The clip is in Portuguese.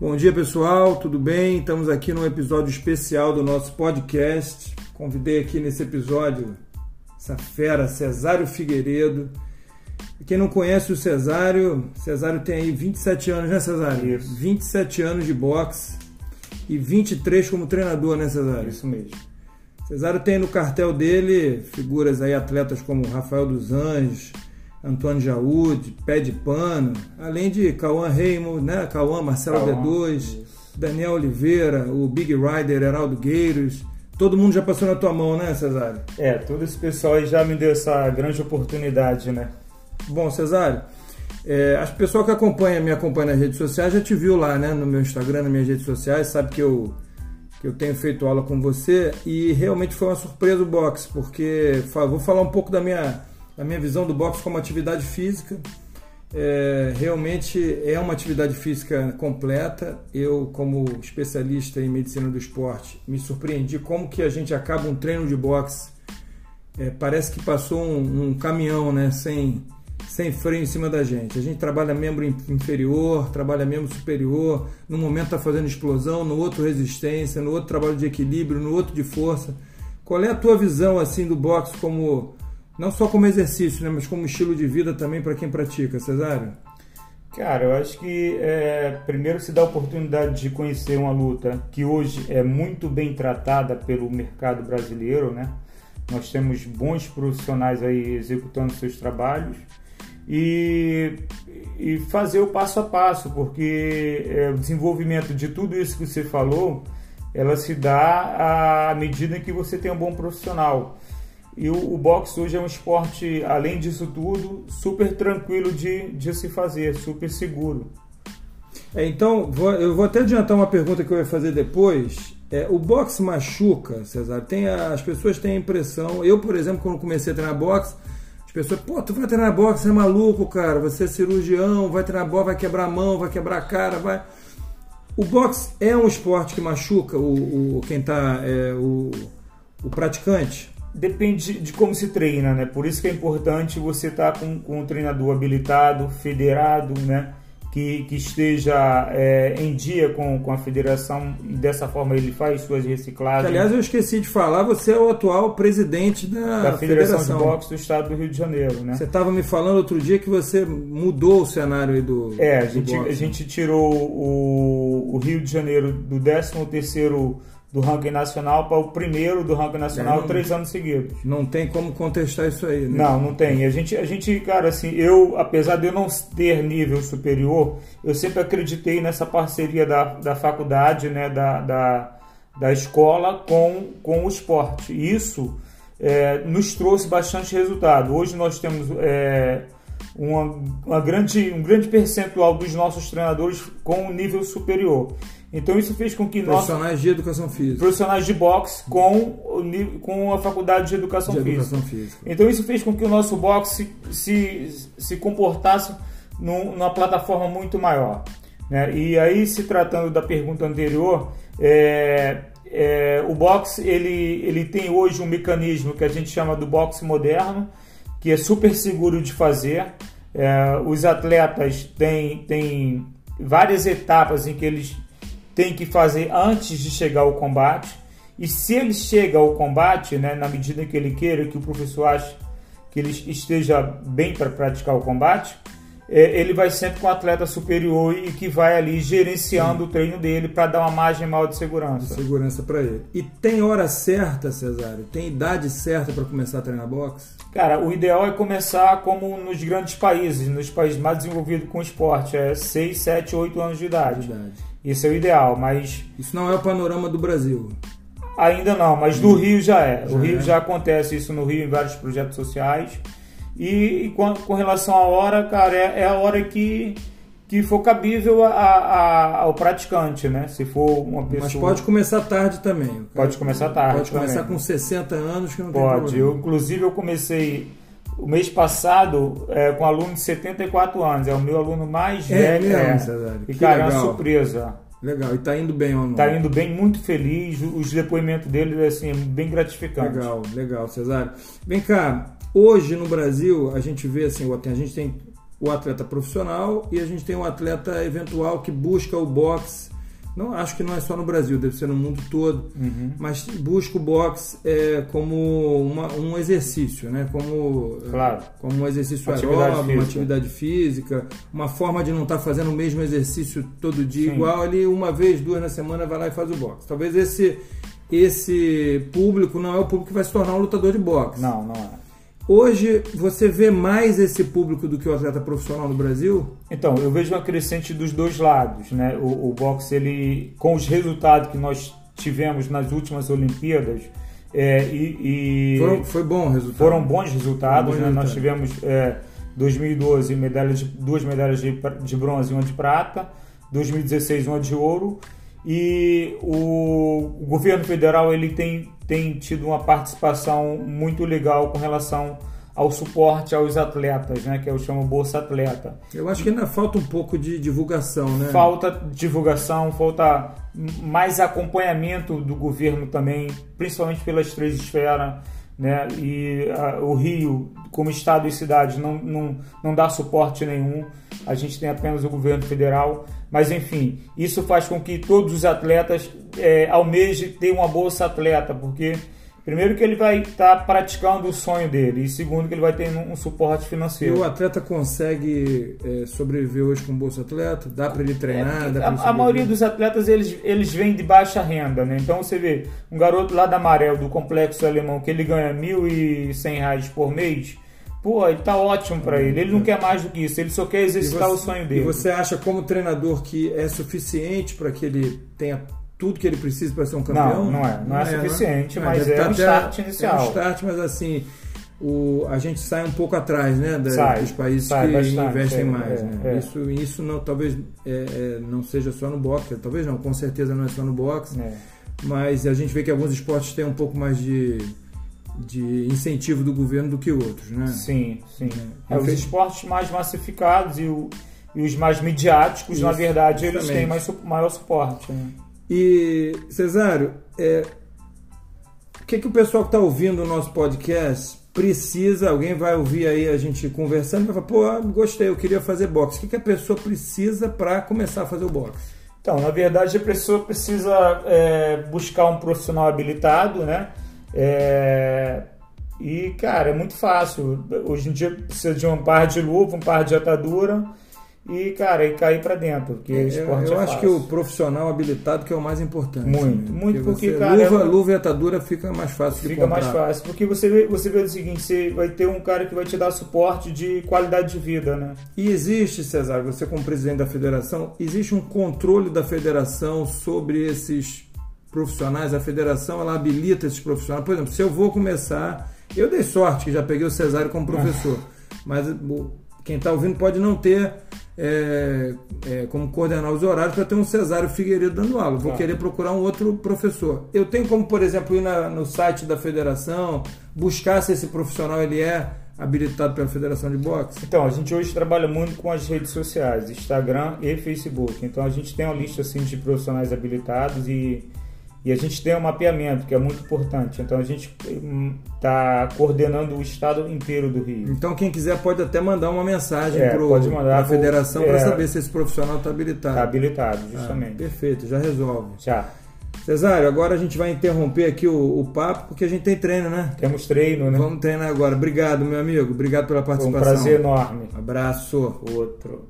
Bom dia pessoal, tudo bem? Estamos aqui num episódio especial do nosso podcast. Convidei aqui nesse episódio essa fera, Cesário Figueiredo. E quem não conhece o Cesário, Cesário tem aí 27 anos, né Cesário? Isso. 27 anos de boxe e 23 como treinador, né Cesário? Isso mesmo. Cesário tem no cartel dele figuras aí, atletas como Rafael dos Anjos, Antônio Jaúde, Pé de Pano, além de Cauã Raymond, né? Cauã, Marcelo Cauã, D2, isso. Daniel Oliveira, o Big Rider, Heraldo Gueiros. Todo mundo já passou na tua mão, né, Cesário? É, todo esse pessoal aí já me deu essa grande oportunidade, né? Bom, Cesário, é, as pessoas que acompanham, me acompanham nas redes sociais já te viu lá, né, no meu Instagram, nas minhas redes sociais, sabe que eu, que eu tenho feito aula com você e realmente foi uma surpresa o boxe, porque vou falar um pouco da minha, da minha visão do boxe como atividade física. É, realmente é uma atividade física completa. Eu, como especialista em medicina do esporte, me surpreendi como que a gente acaba um treino de boxe é, parece que passou um, um caminhão, né, sem, sem freio em cima da gente. A gente trabalha membro in- inferior, trabalha membro superior, no momento está fazendo explosão, no outro resistência, no outro trabalho de equilíbrio, no outro de força. Qual é a tua visão assim do boxe como não só como exercício, né, mas como estilo de vida também para quem pratica, Cesário? Cara, eu acho que é, primeiro se dá a oportunidade de conhecer uma luta que hoje é muito bem tratada pelo mercado brasileiro, né? Nós temos bons profissionais aí executando seus trabalhos e, e fazer o passo a passo, porque é, o desenvolvimento de tudo isso que você falou, ela se dá à medida que você tem um bom profissional. E o, o boxe hoje é um esporte, além disso tudo, super tranquilo de, de se fazer, super seguro. É, então, vou- eu vou até adiantar uma pergunta que eu ia fazer depois. É, o boxe machuca, Cesar? Tem a- as pessoas têm a impressão. Eu, por exemplo, quando comecei a treinar boxe, as pessoas, pô, tu vai treinar boxe, você é maluco, cara. Você é cirurgião, vai treinar boxe, vai quebrar a mão, vai quebrar a cara, vai. O boxe é um esporte que machuca o, o- quem tá. é, o, o praticante? Depende de como se treina, né? Por isso que é importante você estar com, com um treinador habilitado, federado, né? Que, que esteja é, em dia com, com a federação e dessa forma ele faz suas Que, reciclagens. aliás, eu esqueci de falar, você é o atual presidente da, da Federação, federação. de Boxe do Estado do Rio de Janeiro, né? Você estava me falando outro dia que você mudou o cenário aí do. É, a gente, boxe. a gente tirou o, o Rio de Janeiro do 13º do ranking nacional para o primeiro do ranking nacional não- três anos seguidos. Não tem como contestar isso aí, né? Não, não tem. A gente, a gente, cara, assim, eu, apesar de eu não ter nível superior, eu sempre acreditei nessa parceria da, da faculdade, né, da, da, da escola com, com o esporte. E Isso é, nos trouxe bastante resultado. Hoje nós temos é, uma, uma grande, um grande percentual dos nossos treinadores com um nível superior. Então isso fez com que nós Profissionais de educação física. profissionais de boxe com, com a faculdade de educação De física. educação física. Então isso fez com que o nosso boxe se, se, se comportasse num- numa plataforma muito maior. né? E aí, se tratando da pergunta anterior, é, é, o boxe ele, ele tem hoje um mecanismo que a gente chama do boxe moderno, que é super seguro de fazer. É, os atletas têm, têm várias etapas em que eles têm que fazer antes de chegar ao combate. E se ele chega ao combate, né, na medida que ele queira, que o professor acha que ele esteja bem para praticar o combate, é, ele vai sempre com o atleta superior e que vai ali gerenciando o treino dele para dar uma margem maior de segurança. Segurança para ele. E tem hora certa, Cesário? Tem idade certa para começar a treinar boxe? Cara, o ideal é começar como nos grandes países, nos países mais desenvolvidos com esporte, é 6, 7, 8 anos de idade. Idade. Isso é o ideal, mas Isso não é o panorama do Brasil. Ainda não, mas no Rio já é. Já o Rio é. já acontece isso no Rio em vários projetos sociais. E, e com, com relação à hora, cara, é, é a hora que, que for cabível a- a- ao praticante, né? Se for uma pessoa. Mas pode começar tarde também. Pode começar tarde Pode começar também. com 60 anos que não tem Pode. problema. Eu, inclusive, eu comecei o mês passado é, com um aluno de 74 anos. É o meu aluno mais É velho. é. Cesário? E, cara, é uma legal. surpresa. Legal. E tá indo bem não? Tá indo bem, muito feliz. Os depoimentos dele, assim, bem gratificantes. Legal, legal, Cesário. Vem cá, hoje no Brasil a gente vê assim, a gente tem o atleta profissional e a gente tem o atleta eventual que busca o boxe. Não, acho que não é só no Brasil, deve ser no mundo todo, Uhum. mas busca o boxe é, como uma- um exercício, né? Como, Claro. como um exercício Atividade aeróbico, uma física. atividade física, uma forma de não estar fazendo o mesmo exercício todo dia Sim. igual, ali uma vez, duas na semana vai lá e faz o boxe. Talvez esse esse público não é o público que vai se tornar um lutador de boxe. Não, não é. Hoje você vê mais esse público do que o atleta profissional no Brasil? Então, eu vejo uma crescente dos dois lados, né? O, o boxe, ele, com os resultados que nós tivemos nas últimas Olimpíadas, é, e, e Foram- foi bom resultado. foram bons resultados, Bom né? Nós resultado. tivemos é, 2012 medalhas de, duas medalhas de, de bronze e uma de prata, 2016 uma de ouro e o, o governo federal ele tem, tem tido uma participação muito legal com relação ao suporte aos atletas, né? Que eu chamo Bolsa Atleta. Eu acho que ainda falta um pouco de divulgação, né? Falta divulgação, falta mais acompanhamento do governo também, principalmente pelas três esferas, né? E ah, o Rio, como estado e cidade, não, não, não dá suporte nenhum. A gente tem apenas o governo federal. Mas enfim, isso faz com que todos os atletas eh, almejem ter uma bolsa atleta, porque primeiro que ele vai estar praticando o sonho dele e segundo que ele vai ter um, um suporte E financeiro. o atleta consegue é, sobreviver hoje com bolsa atleta? Dá para ele treinar? É, A, a maioria dos atletas eles, eles vêm de baixa renda, né? Então você vê um garoto lá da Amarelo, do Complexo Alemão, que ele ganha 1.100 reais por mês, pô, ele tá ótimo para ele. Ele não quer mais do que isso, ele só quer E exercitar você- o sonho E dele. você acha como treinador que é suficiente para que ele tenha tudo que ele precisa para ser um campeão? Não, não é. Não é suficiente, mas deve é tá um start inicial. É um start, mas assim, o, a gente sai um pouco atrás né, da- Sai, dos países sai que bastante, investem é, mais. é, né? é. Isso, isso não, talvez é, é, não seja só no boxe, talvez não, com certeza não é só no boxe, É. mas a gente vê que alguns esportes têm um pouco mais de, de incentivo do governo do que outros. Né? Sim, sim. É. É, os esportes mais massificados e, o- e os mais midiáticos, na Isso, verdade, eles justamente. têm mais, maior suporte. né? E, Cesário, é, o que, que o pessoal que está ouvindo o nosso podcast precisa? Alguém vai ouvir aí a gente conversando e vai falar: pô, gostei, eu queria fazer boxe. O que, que a pessoa precisa para começar a fazer o boxe? Então, na verdade, a pessoa precisa é, buscar um profissional habilitado, né? É, e, cara, é muito fácil. Hoje em dia precisa de um par de luva, um par de atadura e, cara, e cair pra dentro, porque Eu, esporte eu é acho fácil. que o profissional habilitado que é o mais importante. Muito, né? muito, porque, você- cara, luva, é um- luva e atadura fica mais fácil de Fica mais fácil, porque você vê, você vê o seguinte, você vai ter um cara que vai te dar suporte de qualidade de vida, né? E existe, Cesar, você como presidente da federação, existe um controle da federação sobre esses profissionais? A federação ela habilita esses profissionais. Por exemplo, se eu vou começar, eu dei sorte que já peguei o Cesário como professor, mas quem está ouvindo pode não ter é, é, como coordenar os horários para ter um Cesário Figueiredo dando aula. Vou querer procurar um outro professor. Eu tenho como, por exemplo, ir na- no site da federação, buscar se esse profissional ele é habilitado pela Federação de Boxe. Então, a gente hoje trabalha muito com as redes sociais, Instagram e Facebook. Então, a gente tem uma lista assim, de profissionais habilitados e, e a gente tem um mapeamento, que é muito importante. Então, a gente está coordenando o estado inteiro do Rio. Então quem quiser pode até mandar uma mensagem É, para a federação para é. saber se esse profissional está habilitado. Está habilitado, Ah, justamente. perfeito, já resolve. Já. Cesário, agora a gente vai interromper aqui o, o papo porque a gente tem treino, né? Temos treino, né? Vamos treinar agora. Obrigado, meu amigo. Obrigado pela Foi um participação. prazer enorme. Abraço. Outro.